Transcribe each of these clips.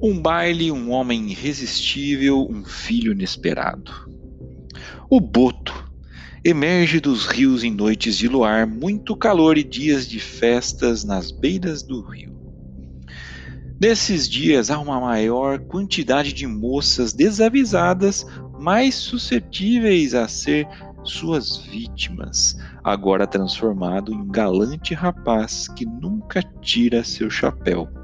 Um baile, um homem irresistível, um filho inesperado. O boto emerge dos rios em noites de luar, muito calor e dias de festas nas beiras do rio. Nesses dias há uma maior quantidade de moças desavisadas, mais suscetíveis a ser suas vítimas, agora transformado em galante rapaz que nunca tira seu chapéu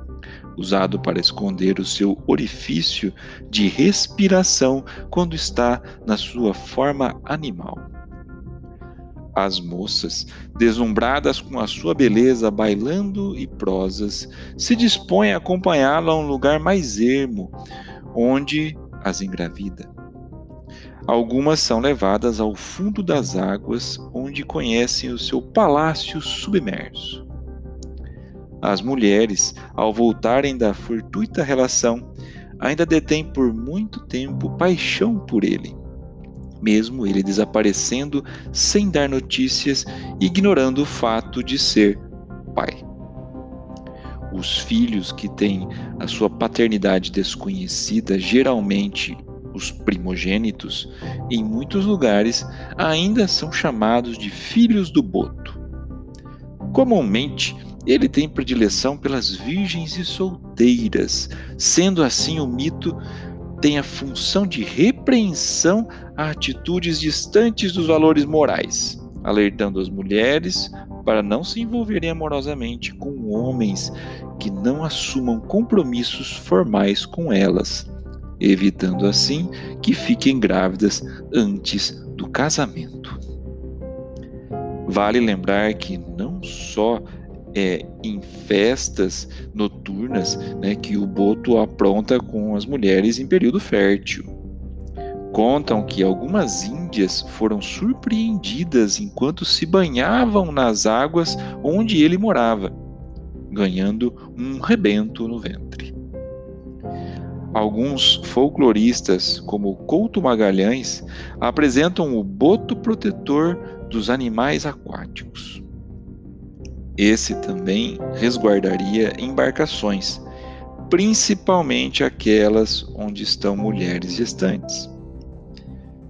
usado para esconder o seu orifício de respiração quando está na sua forma animal. As moças, deslumbradas com a sua beleza, bailando e prosas, se dispõem a acompanhá-la a um lugar mais ermo, onde as engravida. Algumas são levadas ao fundo das águas, onde conhecem o seu palácio submerso. As mulheres, ao voltarem da fortuita relação, ainda detêm por muito tempo paixão por ele, mesmo ele desaparecendo sem dar notícias, ignorando o fato de ser pai. Os filhos que têm a sua paternidade desconhecida, geralmente os primogênitos, em muitos lugares ainda são chamados de filhos do boto. Comumente, ele tem predileção pelas virgens e solteiras, sendo assim o mito tem a função de repreensão a atitudes distantes dos valores morais, alertando as mulheres para não se envolverem amorosamente com homens que não assumam compromissos formais com elas, evitando assim que fiquem grávidas antes do casamento. Vale lembrar que não só é, em festas noturnas né, que o boto apronta com as mulheres em período fértil. Contam que algumas índias foram surpreendidas enquanto se banhavam nas águas onde ele morava, ganhando um rebento no ventre. Alguns folcloristas, como Couto Magalhães, apresentam o boto protetor dos animais aquáticos. Esse também resguardaria embarcações, principalmente aquelas onde estão mulheres gestantes.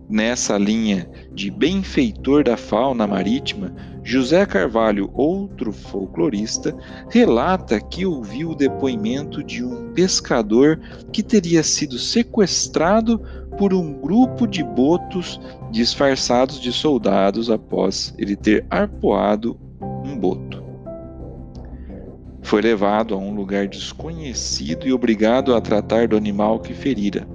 Nessa linha de benfeitor da fauna marítima, José Carvalho, outro folclorista, relata que ouviu o depoimento de um pescador que teria sido sequestrado por um grupo de botos disfarçados de soldados após ele ter arpoado um boto foi levado a um lugar desconhecido e obrigado a tratar do animal que ferira.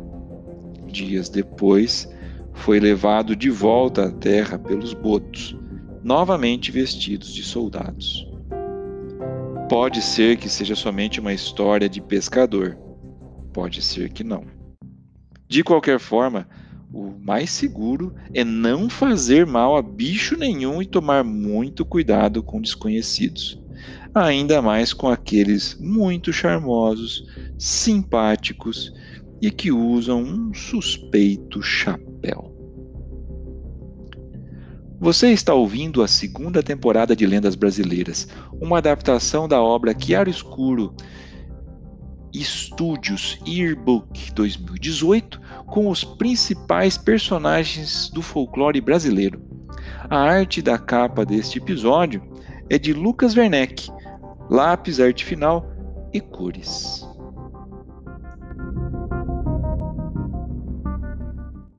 Dias depois, foi levado de volta à terra pelos botos, novamente vestidos de soldados. Pode ser que seja somente uma história de pescador, pode ser que não. De qualquer forma, o mais seguro é não fazer mal a bicho nenhum e tomar muito cuidado com desconhecidos ainda mais com aqueles muito charmosos, simpáticos e que usam um suspeito chapéu. Você está ouvindo a segunda temporada de Lendas Brasileiras, uma adaptação da obra Chiaro Escuro Estúdios Yearbook 2018 com os principais personagens do folclore brasileiro. A arte da capa deste episódio é de Lucas Werneck lápis, arte final e cores.